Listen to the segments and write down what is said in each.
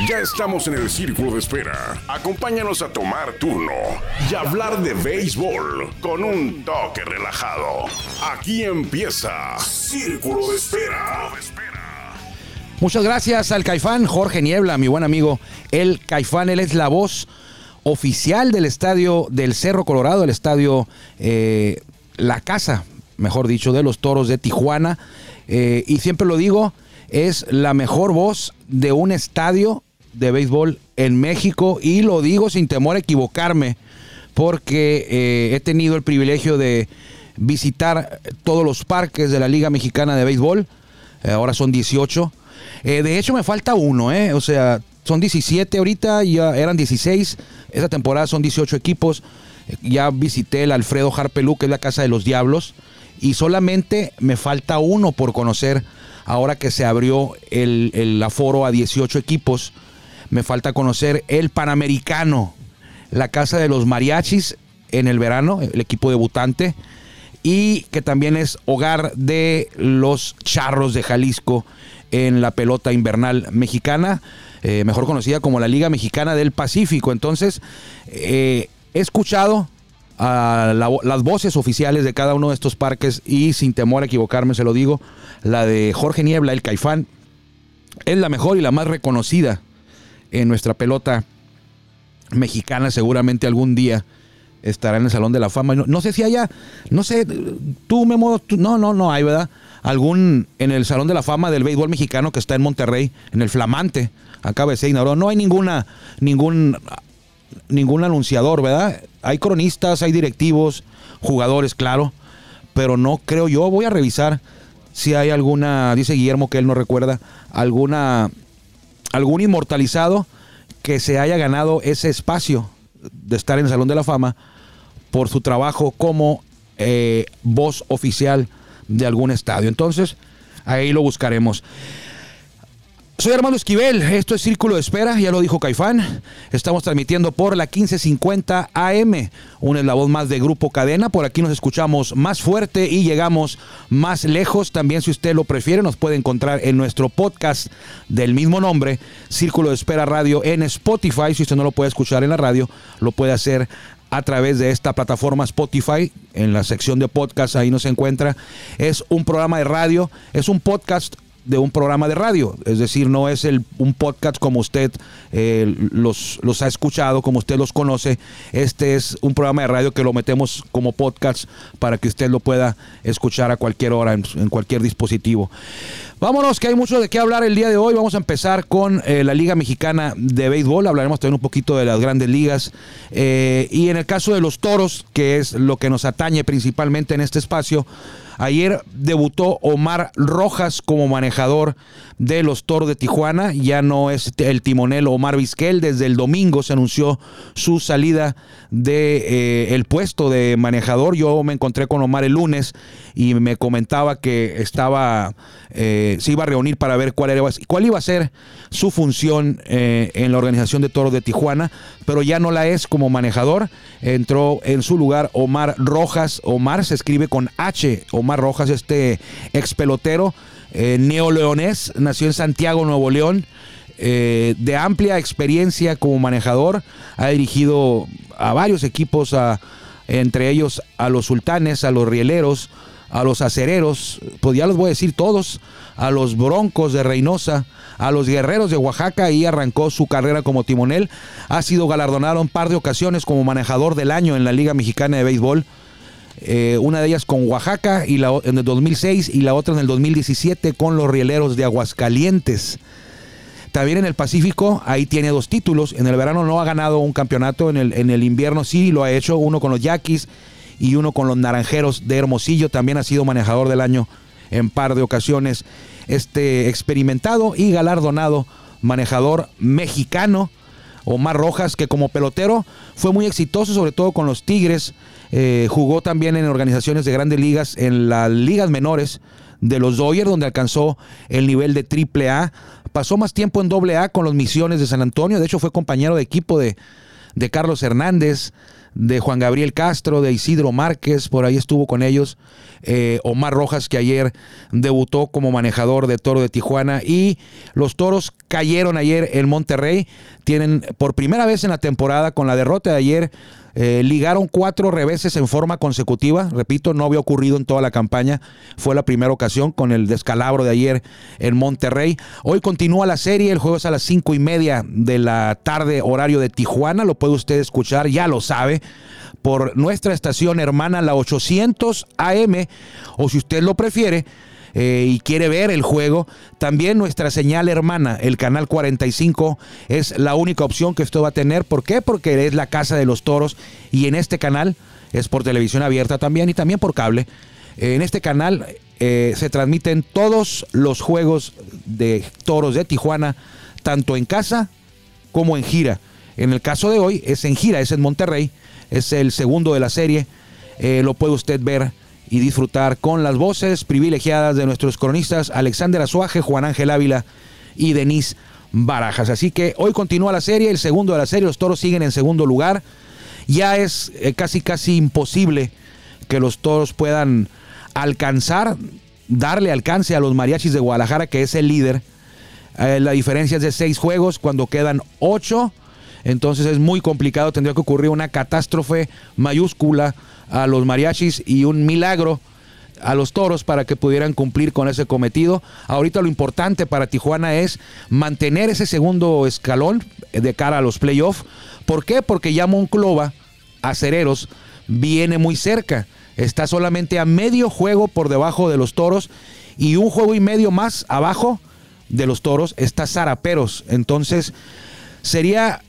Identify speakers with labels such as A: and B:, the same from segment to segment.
A: Ya estamos en el círculo de espera. Acompáñanos a tomar turno y hablar de béisbol con un toque relajado. Aquí empieza Círculo de Espera.
B: Muchas gracias al Caifán Jorge Niebla, mi buen amigo. El Caifán, él es la voz oficial del estadio del Cerro Colorado, el estadio eh, La Casa, mejor dicho, de los Toros de Tijuana. Eh, y siempre lo digo, es la mejor voz de un estadio de béisbol en México. Y lo digo sin temor a equivocarme porque eh, he tenido el privilegio de visitar todos los parques de la Liga Mexicana de Béisbol, eh, ahora son 18. Eh, de hecho me falta uno, o sea, son 17 ahorita, ya eran 16, esta temporada son 18 equipos, ya visité el Alfredo Harpelú, que es la Casa de los Diablos, y solamente me falta uno por conocer ahora que se abrió el, el aforo a 18 equipos me falta conocer el Panamericano, la Casa de los Mariachis en el verano, el equipo debutante, y que también es hogar de los Charros de Jalisco en la pelota invernal mexicana, eh, mejor conocida como la Liga Mexicana del Pacífico. Entonces, eh, he escuchado a las voces oficiales de cada uno de estos parques y sin temor a equivocarme, se lo digo, la de Jorge Niebla, el Caifán, es la mejor y la más reconocida en nuestra pelota mexicana seguramente algún día estará en el Salón de la Fama. No, sé si haya, no sé, tú Memo, no, no, no hay, ¿verdad? Algún en el Salón de la Fama del béisbol mexicano que está en Monterrey, en el Flamante, acaba de ser inaugurado. No hay ninguna, ningún, ningún anunciador, ¿verdad? Hay cronistas, hay directivos, jugadores, claro, pero no creo yo. Voy a revisar si hay alguna, dice Guillermo que él no recuerda, alguna algún inmortalizado que se haya ganado ese espacio de estar en el Salón de la Fama por su trabajo como eh, voz oficial de algún estadio. Entonces, ahí lo buscaremos. Soy Armando Esquivel, esto es Círculo de Espera, ya lo dijo Caifán. Estamos transmitiendo por la 1550 AM, un eslabón más de Grupo Cadena. Por aquí nos escuchamos más fuerte y llegamos más lejos. También, si usted lo prefiere, nos puede encontrar en nuestro podcast del mismo nombre, Círculo de Espera Radio, en Spotify. Si usted no lo puede escuchar en la radio, lo puede hacer a través de esta plataforma Spotify, en la sección de podcast, ahí nos encuentra. Es un programa de radio, es un podcast de un programa de radio, es decir, no es el, un podcast como usted eh, los, los ha escuchado, como usted los conoce, este es un programa de radio que lo metemos como podcast para que usted lo pueda escuchar a cualquier hora, en, cualquier dispositivo. Vámonos, que hay mucho de qué hablar el día de hoy, vamos a empezar con eh, la Liga Mexicana de Béisbol, hablaremos también un poquito de las grandes ligas, eh, y en el caso de los toros, que es lo que nos atañe principalmente en este espacio, Ayer debutó Omar Rojas como manejador de los Toros de Tijuana. Ya no es el timonel Omar Vizquel. Desde el domingo se anunció su salida de eh, el puesto de manejador. Yo me encontré con Omar el lunes y me comentaba que estaba eh, se iba a reunir para ver cuál era cuál iba a ser su función eh, en la organización de Toros de Tijuana, pero ya no la es como manejador. Entró en su lugar Omar Rojas. Omar se escribe con H. Omar Rojas, este ex pelotero eh, neoleonés, nació en Santiago, Nuevo León. Eh, de amplia experiencia como manejador, ha dirigido a varios equipos, entre ellos a los sultanes, a los rieleros, a los acereros, pues ya los voy a decir todos, a los broncos de Reynosa, a los guerreros de Oaxaca y arrancó su carrera como timonel. Ha sido galardonado un par de ocasiones como manejador del año en la Liga Mexicana de Béisbol. Eh, una de ellas con Oaxaca y la, en el 2006 y la otra en el 2017 con los rieleros de Aguascalientes. También en el Pacífico, ahí tiene dos títulos. En el verano no ha ganado un campeonato, en el, en el invierno sí lo ha hecho, uno con los Yaquis y uno con los Naranjeros de Hermosillo. También ha sido manejador del año en par de ocasiones. Este experimentado y galardonado manejador mexicano, Omar Rojas, que como pelotero fue muy exitoso, sobre todo con los Tigres eh, jugó también en organizaciones de grandes ligas, en las ligas menores de los Dodgers, donde alcanzó el nivel de triple A. Pasó más tiempo en doble A con los Misiones de San Antonio. De hecho, fue compañero de equipo de, de Carlos Hernández, de Juan Gabriel Castro, de Isidro Márquez, por ahí estuvo con ellos. Eh, Omar Rojas, que ayer debutó como manejador de Toro de Tijuana. Y los Toros cayeron ayer en Monterrey. Tienen por primera vez en la temporada, con la derrota de ayer, eh, ligaron cuatro reveses en forma consecutiva. Repito, no había ocurrido en toda la campaña. Fue la primera ocasión con el descalabro de ayer en Monterrey. Hoy continúa la serie. El juego es a las cinco y media de la tarde, horario de Tijuana. Lo puede usted escuchar, ya lo sabe, por nuestra estación hermana, la 800 AM. O si usted lo prefiere, eh, y quiere ver el juego, también nuestra señal hermana, el canal 45, es la única opción que usted va a tener. ¿Por qué? Porque es la casa de los toros y en este canal es por televisión abierta también y también por cable. En este canal eh, se transmiten todos los juegos de toros de Tijuana, tanto en casa como en gira. En el caso de hoy es en gira, es en Monterrey, es el segundo de la serie. Eh, lo puede usted ver y disfrutar con las voces privilegiadas de nuestros cronistas Alexander Azuaje, Juan Ángel Ávila y Denise Barajas. Así que hoy continúa la serie, el segundo de la serie, los toros siguen en segundo lugar. Ya es eh, casi casi imposible que los toros puedan alcanzar, darle alcance a los mariachis de Guadalajara, que es el líder. Eh, la diferencia es de seis juegos cuando quedan ocho. Entonces es muy complicado, tendría que ocurrir una catástrofe mayúscula a los mariachis y un milagro a los toros para que pudieran cumplir con ese cometido. Ahorita lo importante para Tijuana es mantener ese segundo escalón de cara a los playoffs. ¿Por qué? Porque ya Monclova, Acereros, viene muy cerca. Está solamente a medio juego por debajo de los toros y un juego y medio más abajo de los toros está Zaraperos. Entonces sería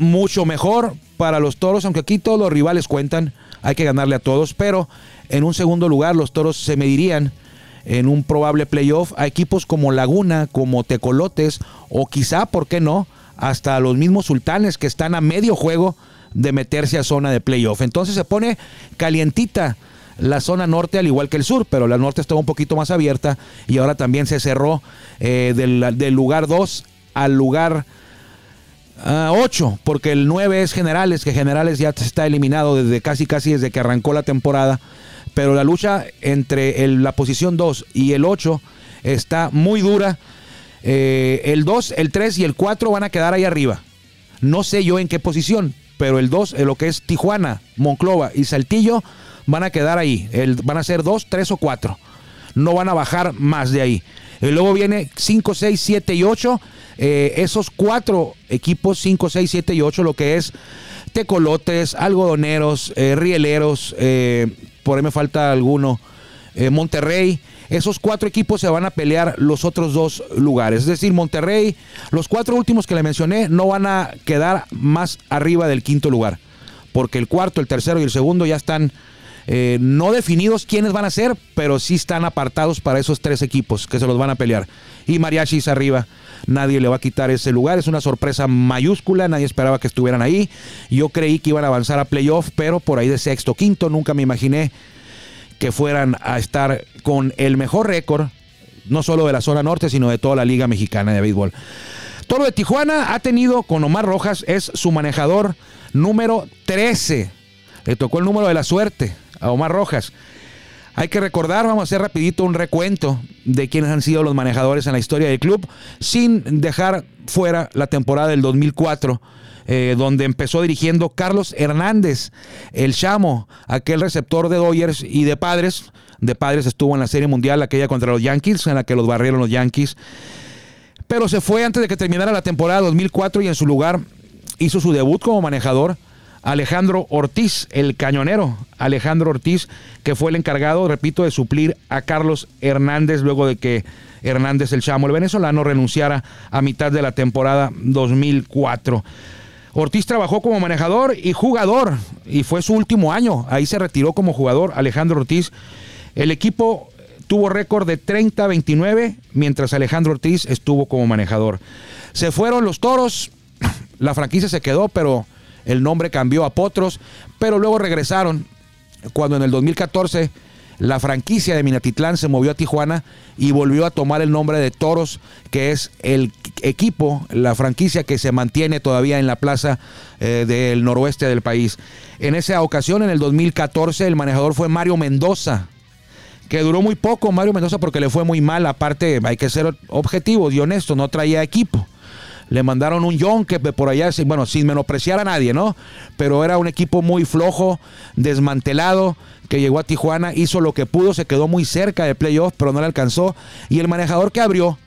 B: mucho mejor para los toros, aunque aquí todos los rivales cuentan hay que ganarle a todos, pero en un segundo lugar los toros se medirían en un probable playoff a equipos como Laguna, como Tecolotes o quizá, ¿por qué no?, hasta los mismos sultanes que están a medio juego de meterse a zona de playoff. Entonces se pone calientita la zona norte al igual que el sur, pero la norte estaba un poquito más abierta y ahora también se cerró eh, del, del lugar 2 al lugar 8, ah, porque el 9 es Generales, que Generales ya está eliminado desde casi casi desde que arrancó la temporada. Pero la lucha entre la posición 2 y el 8 está muy dura. Eh, el 2, el 3 y el 4 van a quedar ahí arriba. No sé yo en qué posición, pero el 2, lo que es Tijuana, Monclova y Saltillo, van a quedar ahí. El, van a ser 2, 3 o 4. No van a bajar más de ahí. Y luego viene 5, 6, 7 y 8 eh, esos cuatro equipos, 5, 6, 7 y 8, lo que es tecolotes, algodoneros, eh, rieleros, eh, por ahí me falta alguno, Monterrey. Esos cuatro equipos se van a pelear los otros dos lugares. Es decir, Monterrey, los cuatro últimos que le mencioné, no van a quedar más arriba del quinto lugar. Porque el cuarto, el tercero y el segundo ya están no definidos quiénes van a ser, pero sí están apartados para esos tres equipos que se los van a pelear. Y Mariachis arriba nadie le va a quitar ese lugar. Es una sorpresa mayúscula, nadie esperaba que estuvieran ahí. Yo creí que iban a avanzar a playoff, pero por ahí de sexto, quinto, nunca me imaginé que fueran a estar con el mejor récord, no solo de la zona norte, sino de toda la Liga Mexicana de Béisbol. Toro de Tijuana ha tenido con Omar Rojas, es su manejador número 13. Le tocó el número de la suerte a Omar Rojas. Hay que recordar, vamos a hacer rapidito un recuento de quienes han sido los manejadores en la historia del club, sin dejar fuera la temporada del 2004. Eh, donde empezó dirigiendo Carlos Hernández, el chamo, aquel receptor de Dodgers y de Padres. De Padres estuvo en la Serie Mundial, aquella contra los Yankees, en la que los barrieron los Yankees. Pero se fue antes de que terminara la temporada 2004 y en su lugar hizo su debut como manejador Alejandro Ortiz, el cañonero. Alejandro Ortiz, que fue el encargado, repito, de suplir a Carlos Hernández luego de que Hernández, el chamo, el venezolano, renunciara a mitad de la temporada 2004. Ortiz trabajó como manejador y jugador y fue su último año. Ahí se retiró como jugador Alejandro Ortiz. El equipo tuvo récord de 30-29 mientras Alejandro Ortiz estuvo como manejador. Se fueron los toros, la franquicia se quedó, pero el nombre cambió a Potros, pero luego regresaron cuando en el 2014 la franquicia de Minatitlán se movió a Tijuana y volvió a tomar el nombre de Toros, que es el equipo, la franquicia que se mantiene todavía en la plaza eh, del noroeste del país. En esa ocasión, en el 2014, el manejador fue Mario Mendoza, que duró muy poco Mario Mendoza porque le fue muy mal. Aparte, hay que ser objetivos y honestos, no traía equipo. Le mandaron un John que por allá, bueno, sin menospreciar a nadie, ¿no? Pero era un equipo muy flojo, desmantelado, que llegó a Tijuana, hizo lo que pudo, se quedó muy cerca de playoff, pero no le alcanzó. Y el manejador que abrió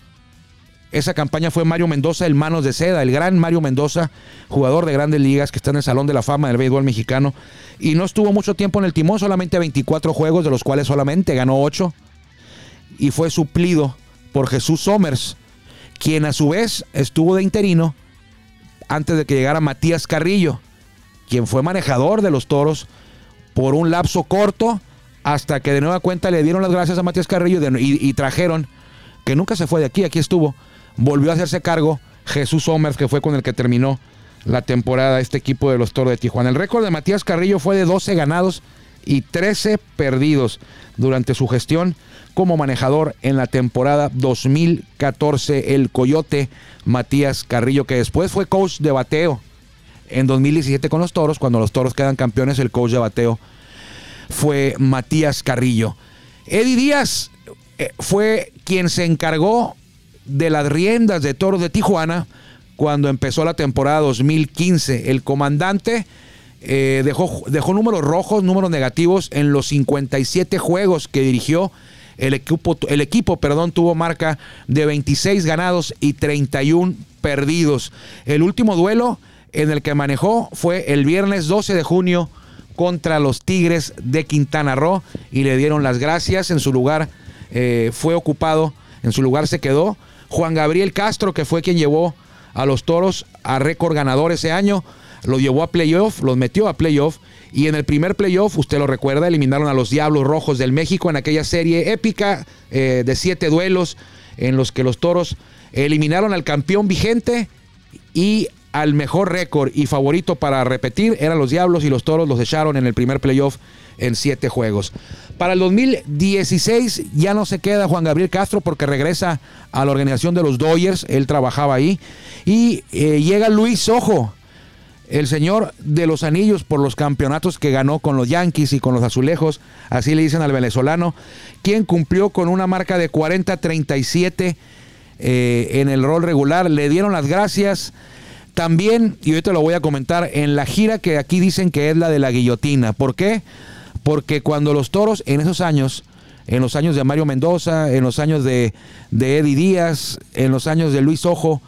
B: esa campaña fue Mario Mendoza, el Manos de Seda, el gran Mario Mendoza, jugador de grandes ligas que está en el Salón de la Fama del béisbol mexicano. Y no estuvo mucho tiempo en el timón, solamente 24 juegos, de los cuales solamente ganó 8. Y fue suplido por Jesús Somers, quien a su vez estuvo de interino antes de que llegara Matías Carrillo, quien fue manejador de los toros por un lapso corto, hasta que de nueva cuenta le dieron las gracias a Matías Carrillo y, trajeron, que nunca se fue de aquí, aquí estuvo, volvió a hacerse cargo Jesús Somers, que fue con el que terminó la temporada este equipo de los Toros de Tijuana. El récord de Matías Carrillo fue de 12 ganados y 13 perdidos durante su gestión como manejador en la temporada 2014. El Coyote Matías Carrillo, que después fue coach de bateo en 2017 con los Toros. Cuando los Toros quedan campeones, el coach de bateo fue Matías Carrillo. Eddie Díaz eh, fue quien se encargó de las riendas de Toros de Tijuana cuando empezó la temporada 2015. El comandante eh, dejó, dejó números rojos, números negativos en los 57 juegos que dirigió el equipo, el equipo perdón, tuvo marca de 26 ganados y 31 perdidos. El último duelo en el que manejó fue el viernes 12 de junio contra los Tigres de Quintana Roo y le dieron las gracias. En su lugar eh, fue ocupado, en su lugar se quedó Juan Gabriel Castro, que fue quien llevó a los Toros a récord ganador ese año. Lo llevó a playoff, los metió a playoff y en el primer playoff, usted lo recuerda, eliminaron a los Diablos Rojos del México en aquella serie épica eh, de siete duelos en los que los toros eliminaron al campeón vigente y al mejor récord y favorito para repetir eran los Diablos y los Toros los echaron en el primer playoff en siete juegos. Para el 2016 ya no se queda Juan Gabriel Castro porque regresa a la organización de los Dodgers, él trabajaba ahí, y eh, llega Luis Ojo el señor de los anillos por los campeonatos que ganó con los Yankees y con los Azulejos, así le dicen al venezolano, quien cumplió con una marca de 40-37 eh, en el rol regular. Le dieron las gracias también, y ahorita lo voy a comentar, en la gira que aquí dicen que es la de la guillotina. ¿Por qué? Porque cuando los toros en esos años, en los años de Mario Mendoza, en los años de, de Eddie Díaz, en los años de Luis Ojo,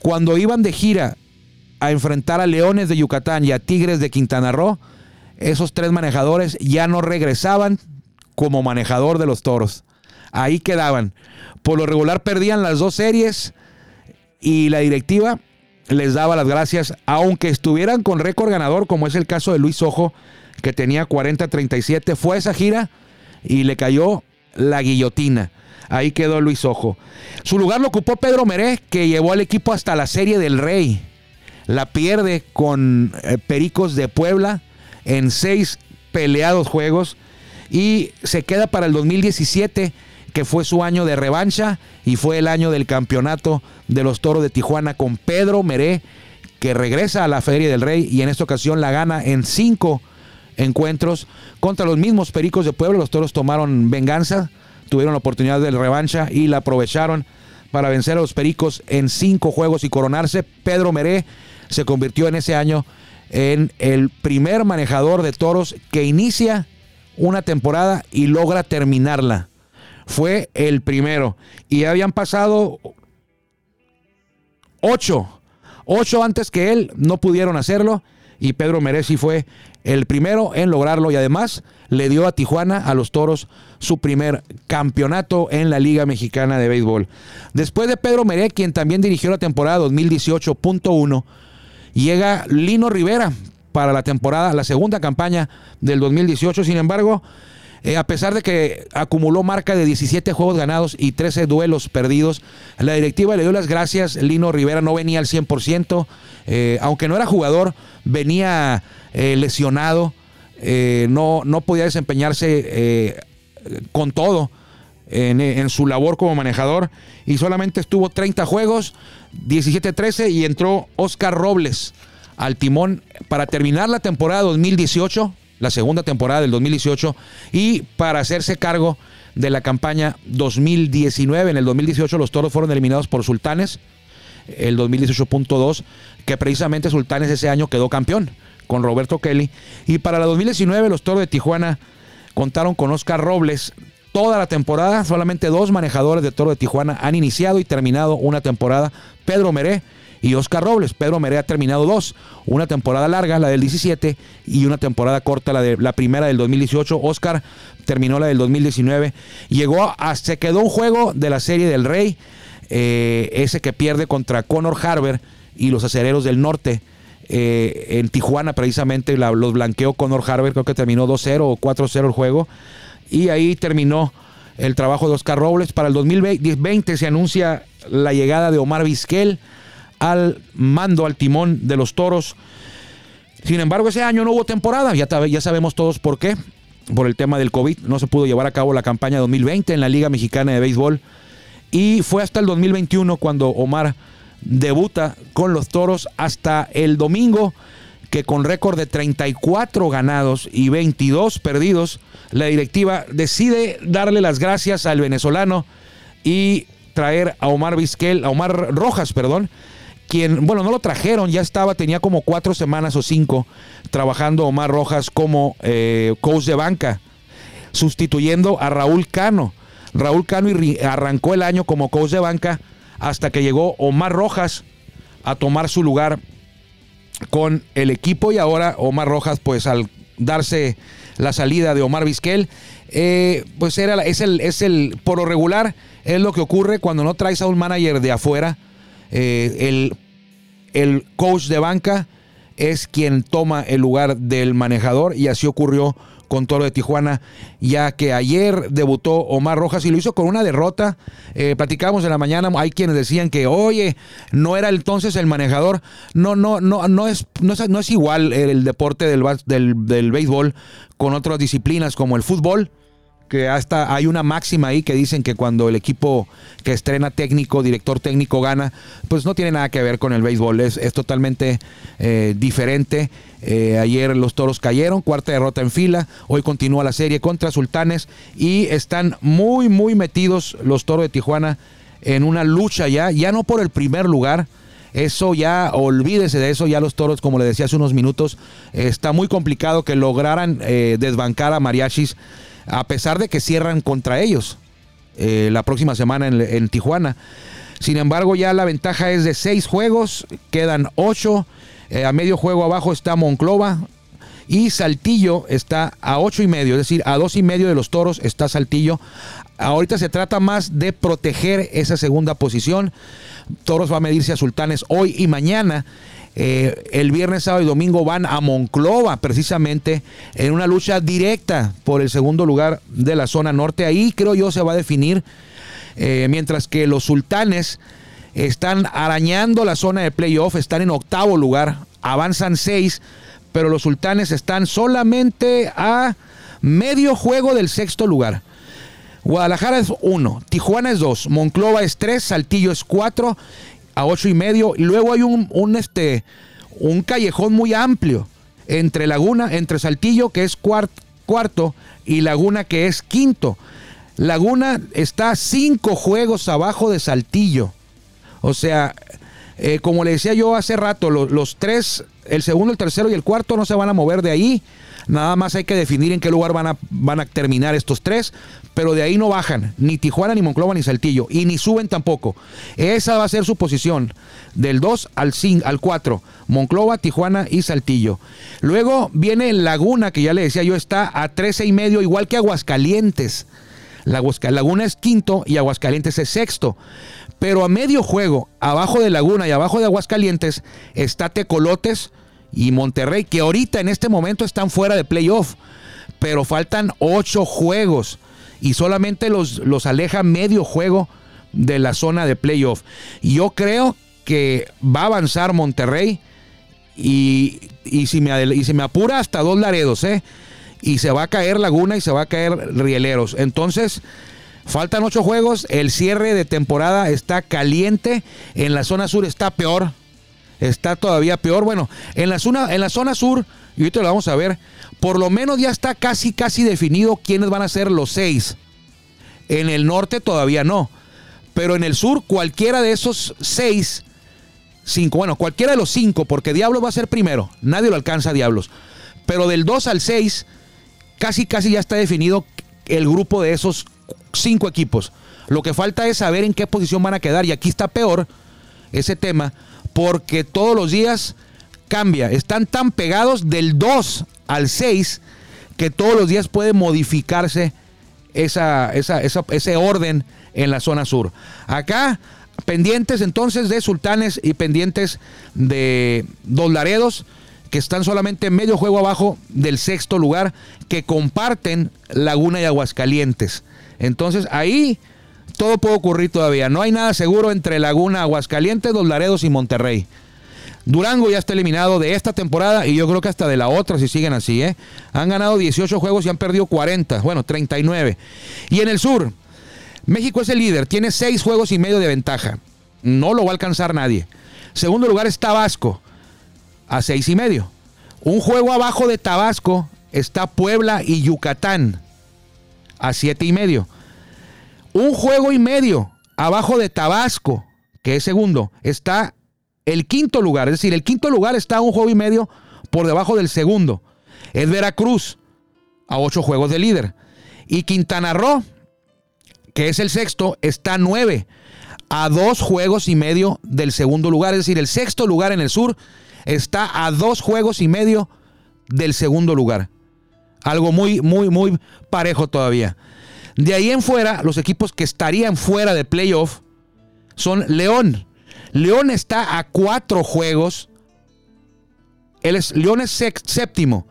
B: cuando iban de gira a enfrentar a Leones de Yucatán y a Tigres de Quintana Roo, esos tres manejadores ya no regresaban como manejador de los toros. Ahí quedaban. Por lo regular perdían las dos series y la directiva les daba las gracias, aunque estuvieran con récord ganador, como es el caso de Luis Ojo, que tenía 40-37. Fue esa gira y le cayó la guillotina. Ahí quedó Luis Ojo. Su lugar lo ocupó Pedro Meré, que llevó al equipo hasta la Serie del Rey la pierde con eh, Pericos de Puebla en seis peleados juegos y se queda para el 2017 que fue su año de revancha y fue el año del campeonato de los Toros de Tijuana con Pedro Meré que regresa a la Feria del Rey y en esta ocasión la gana en cinco encuentros contra los mismos Pericos de Puebla. Los Toros tomaron venganza, tuvieron la oportunidad de revancha y la aprovecharon para vencer a los Pericos en cinco juegos y coronarse. Pedro Meré se convirtió en ese año en el primer manejador de toros que inicia una temporada y logra terminarla. Fue el primero. Y habían pasado ocho. Ocho antes que él no pudieron hacerlo. Y Pedro Merezi fue el primero en lograrlo. Y además le dio a Tijuana, a los toros, su primer campeonato en la Liga Mexicana de Béisbol. Después de Pedro Meré, quien también dirigió la temporada 2018.1 Llega Lino Rivera para la temporada, la segunda campaña del 2018. Sin embargo, eh, a pesar de que acumuló marca de 17 juegos ganados y 13 duelos perdidos, la directiva le dio las gracias. Lino Rivera no venía al 100%, eh, aunque no era jugador, venía eh, lesionado, no, no podía desempeñarse con todo. En, su labor como manejador y solamente estuvo 30 juegos, 17-13 y entró Oscar Robles al timón para terminar la temporada 2018, la segunda temporada del 2018, y para hacerse cargo de la campaña 2019. En el 2018 los toros fueron eliminados por Sultanes. el 2018.2, que precisamente Sultanes ese año quedó campeón con Roberto Kelly. Y para la 2019 los Toros de Tijuana contaron con Oscar Robles. Toda la temporada, solamente dos manejadores de Toro de Tijuana han iniciado y terminado una temporada. Pedro Meré y Oscar Robles. Pedro Meré ha terminado dos. Una temporada larga, la del 17, y una temporada corta, la, de, la primera del 2018. Oscar terminó la del 2019. Llegó a, se quedó un juego de la serie del Rey, eh, ese que pierde contra Conor Harber y los acereros del norte. Eh, en Tijuana precisamente los blanqueó Conor Harber, creo que terminó 2-0 o 4-0 el juego. Y ahí terminó el trabajo de Oscar Robles. Para el 2020 se anuncia la llegada de Omar Vizquel al mando, al timón de los toros. Sin embargo, ese año no hubo temporada, ya, ya sabemos todos por qué. Por el tema del COVID, no se pudo llevar a cabo la campaña 2020 en la Liga Mexicana de Béisbol. Y fue hasta el 2021 cuando Omar debuta con los toros hasta el domingo, que con récord de 34 ganados y 22 perdidos, la directiva decide darle las gracias al venezolano y traer a Omar Vizquel, a Omar Rojas, perdón, quien, bueno, no lo trajeron, ya estaba, tenía como cuatro semanas o cinco trabajando Omar Rojas como eh, coach de banca, sustituyendo a Raúl Cano. Raúl Cano arrancó el año como coach de banca hasta que llegó Omar Rojas a tomar su lugar con el equipo y ahora Omar Rojas pues al darse la salida de Omar Vizquel eh, pues era es el es el por lo regular es lo que ocurre cuando no traes a un manager de afuera eh, el, el coach de banca es quien toma el lugar del manejador y así ocurrió con Toro de Tijuana, ya que ayer debutó Omar Rojas y lo hizo con una derrota. Eh, platicábamos en la mañana, hay quienes decían que, oye, no era entonces el manejador. No, no, no, no es, no es, igual el, deporte del, del, del béisbol con otras disciplinas como el fútbol hasta hay una máxima ahí que dicen que cuando el equipo que estrena técnico, director técnico gana, pues no tiene nada que ver con el béisbol, es, es totalmente eh, diferente. Eh, ayer los toros cayeron, cuarta derrota en fila, hoy continúa la serie contra Sultanes y están muy, muy metidos los toros de Tijuana en una lucha ya, ya no por el primer lugar, eso ya, olvídese de eso, ya los toros, como le decía hace unos minutos, está muy complicado que lograran eh, desbancar a Mariachis a pesar de que cierran contra ellos eh, la próxima semana en, Tijuana. Sin embargo, ya la ventaja es de seis juegos, quedan ocho. Eh, a medio juego abajo está Monclova y Saltillo está a ocho y medio, es decir, a dos y medio de los toros está Saltillo. Ahorita se trata más de proteger esa segunda posición. Toros va a medirse a Sultanes hoy y mañana. Eh, el viernes, sábado y domingo van a Monclova, precisamente en una lucha directa por el segundo lugar de la zona norte. Ahí creo yo se va a definir, eh, mientras que los sultanes están arañando la zona de playoff, están en octavo lugar, avanzan seis, pero los sultanes están solamente a medio juego del sexto lugar. Guadalajara es uno, Tijuana es dos, Monclova es tres, Saltillo es cuatro a ocho y medio. Y luego hay un, un, este, un callejón muy amplio entre Laguna, entre Saltillo, que es cuarto, y Laguna, que es quinto. Laguna está cinco juegos abajo de Saltillo. O sea, eh, como le decía yo hace rato, los tres, el segundo, el tercero y el cuarto no se van a mover de ahí. Nada más hay que definir en qué lugar van a, terminar estos tres, pero de ahí no bajan, ni Tijuana, ni Monclova, ni Saltillo, y ni suben tampoco. Esa va a ser su posición, del 2 al, al 4, Monclova, Tijuana y Saltillo. Luego viene Laguna, que ya le decía yo, está a 13 y medio, igual que Aguascalientes. La Laguna es quinto y Aguascalientes es sexto. Pero a medio juego, abajo de Laguna y abajo de Aguascalientes, está Tecolotes, y Monterrey, que ahorita en este momento están fuera de playoff, pero faltan ocho juegos y solamente los, los aleja medio juego de la zona de playoff. Yo creo que va a avanzar Monterrey y, si me, y me apura hasta dos Laredos, ¿eh? Y se va a caer Laguna y se va a caer Rieleros. Entonces, faltan ocho juegos. El cierre de temporada está caliente. En la zona sur está peor está todavía peor. Bueno, en la zona, en la zona sur, y ahorita lo vamos a ver, por lo menos ya está casi, casi definido quiénes van a ser los seis. En el norte todavía no. Pero en el sur, cualquiera de esos seis cinco, bueno, cualquiera de los cinco, porque Diablos va a ser primero, nadie lo alcanza a Diablos. Pero del 2 al 6, casi, casi ya está definido el grupo de esos cinco equipos. Lo que falta es saber en qué posición van a quedar. Y aquí está peor ese tema, porque todos los días cambia. Están tan pegados del 2 al 6 que todos los días puede modificarse esa, ese orden en la zona sur. Acá, pendientes entonces de Sultanes y pendientes de Dos Laredos, que están solamente medio juego abajo del sexto lugar, que comparten Laguna y Aguascalientes. Entonces ahí todo puede ocurrir todavía. No hay nada seguro entre Laguna, Aguascalientes, Dos Laredos y Monterrey. Durango ya está eliminado de esta temporada y yo creo que hasta de la otra si siguen así. ¿eh? Han ganado 18 juegos y han perdido 40, bueno, 39. Y en el sur, México es el líder, tiene 6 juegos y medio de ventaja. No lo va a alcanzar nadie. Segundo lugar es Tabasco, a 6 y medio. Un juego abajo de Tabasco está Puebla y Yucatán, a 7 y medio. Un juego y medio abajo de Tabasco, que es segundo, está el quinto lugar. Es decir, el quinto lugar está un juego y medio por debajo del segundo. Es Veracruz, a ocho juegos de líder. Y Quintana Roo, que es el sexto, está nueve, a dos juegos y medio del segundo lugar. Es decir, el sexto lugar en el sur está a dos juegos y medio del segundo lugar. Algo muy, muy, muy parejo todavía. De ahí en fuera, los equipos que estarían fuera de playoff son León, León está a cuatro juegos. Él León es séptimo.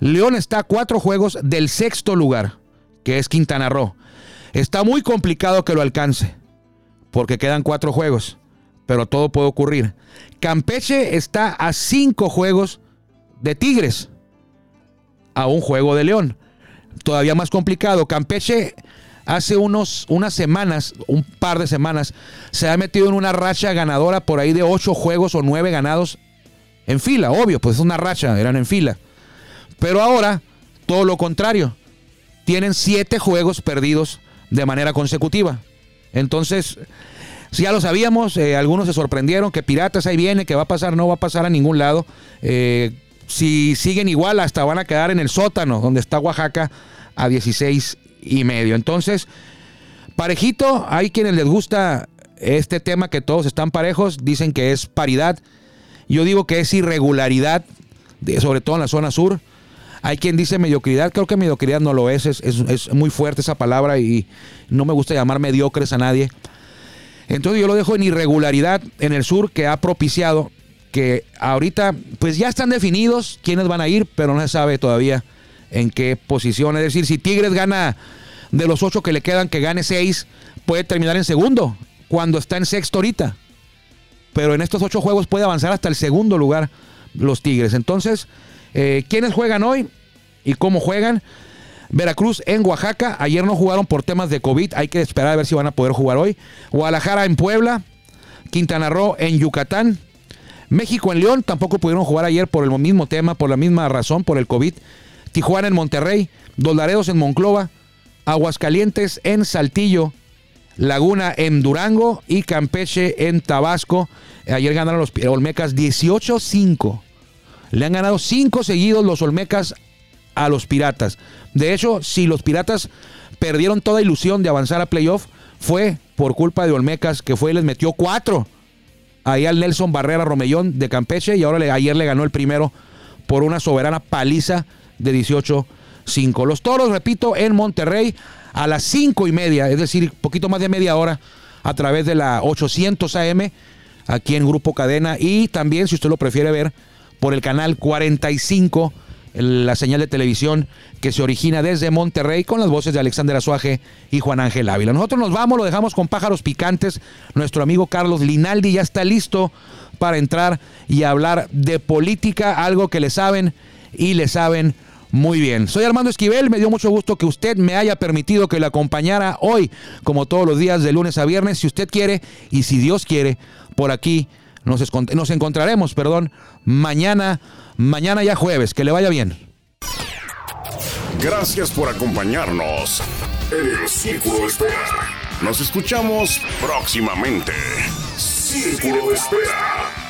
B: León está a cuatro juegos del sexto lugar, que es Quintana Roo. Está muy complicado que lo alcance, porque quedan cuatro juegos, pero todo puede ocurrir. Campeche está a cinco juegos de Tigres, a un juego de León. Todavía más complicado. Campeche hace unos, unas semanas, un par de semanas, se ha metido en una racha ganadora por ahí de ocho juegos o nueve ganados en fila, obvio, pues es una racha, eran en fila. Pero ahora, todo lo contrario, tienen siete juegos perdidos de manera consecutiva. Entonces, si ya lo sabíamos, eh, algunos se sorprendieron que Piratas ahí viene, que va a pasar, no va a pasar a ningún lado. Eh, si siguen igual, hasta van a quedar en el sótano, donde está Oaxaca, a 16 y medio. Entonces, parejito, hay quienes les gusta este tema que todos están parejos, dicen que es paridad. Yo digo que es irregularidad, sobre todo en la zona sur. Hay quien dice mediocridad, creo que mediocridad no lo es, es, es, muy fuerte esa palabra y no me gusta llamar mediocres a nadie. Entonces yo lo dejo en irregularidad en el sur que ha propiciado que ahorita pues ya están definidos quiénes van a ir, pero no se sabe todavía en qué posición. Es decir, si Tigres gana de los ocho que le quedan, que gane seis, puede terminar en segundo, cuando está en sexto ahorita. Pero en estos ocho juegos puede avanzar hasta el segundo lugar los Tigres. Entonces, eh, ¿quiénes juegan hoy y cómo juegan? Veracruz en Oaxaca. Ayer no jugaron por temas de COVID. Hay que esperar a ver si van a poder jugar hoy. Guadalajara en Puebla. Quintana Roo en Yucatán. México en León. Tampoco pudieron jugar ayer por el mismo tema, por la misma razón, por el COVID. Tijuana en Monterrey, Dolaredos en Monclova, Aguascalientes en Saltillo, Laguna en Durango y Campeche en Tabasco. Ayer ganaron los Olmecas 18-5. Le han ganado 5 seguidos los Olmecas a los Piratas. De hecho, si los Piratas perdieron toda ilusión de avanzar a playoff, fue por culpa de Olmecas, que fue y les metió 4 ahí al Nelson Barrera Romellón de Campeche y ahora ayer le ganó el primero por una soberana paliza de 18-5. Los toros, repito, en Monterrey a las 5 y media, es decir, poquito más de media hora, a través de la 800 AM, aquí en Grupo Cadena, y también, si usted lo prefiere ver, por el canal 45, la señal de televisión que se origina desde Monterrey con las voces de Alexander Azuaje y Juan Ángel Ávila. Nosotros nos vamos, lo dejamos con pájaros picantes. Nuestro amigo Carlos Linaldi ya está listo para entrar y hablar de política, algo que le saben y le saben muy bien, soy Armando Esquivel, me dio mucho gusto que usted me haya permitido que le acompañara hoy, como todos los días de lunes a viernes, si usted quiere y si Dios quiere, por aquí nos, nos encontraremos, perdón, mañana, mañana ya jueves, que le vaya bien.
A: Gracias por acompañarnos en el Círculo de Espera. Nos escuchamos próximamente. Círculo Espera.